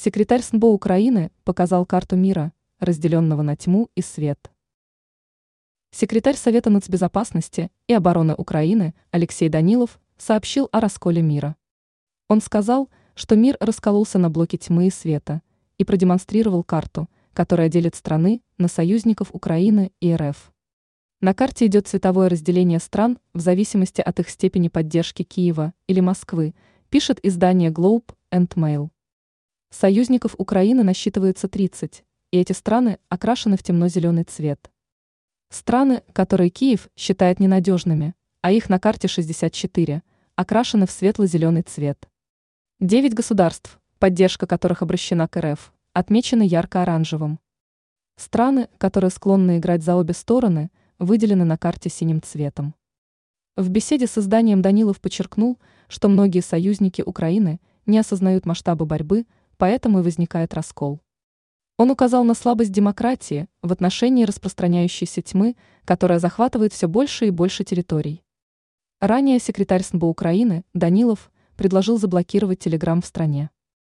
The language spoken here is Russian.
Секретарь СНБО Украины показал карту мира, разделенного на тьму и свет. Секретарь Совета нацбезопасности и обороны Украины Алексей Данилов сообщил о расколе мира. Он сказал, что мир раскололся на блоки тьмы и света и продемонстрировал карту, которая делит страны на союзников Украины и РФ. На карте идет цветовое разделение стран в зависимости от их степени поддержки Киева или Москвы, пишет издание Globe and Mail. Союзников Украины насчитывается 30, и эти страны окрашены в темно-зеленый цвет. Страны, которые Киев считает ненадежными, а их на карте 64, окрашены в светло-зеленый цвет. Девять государств, поддержка которых обращена к РФ, отмечены ярко-оранжевым. Страны, которые склонны играть за обе стороны, выделены на карте синим цветом. В беседе с изданием Данилов подчеркнул, что многие союзники Украины не осознают масштабы борьбы, поэтому и возникает раскол. Он указал на слабость демократии в отношении распространяющейся тьмы, которая захватывает все больше и больше территорий. Ранее секретарь СНБ Украины Данилов предложил заблокировать Телеграм в стране.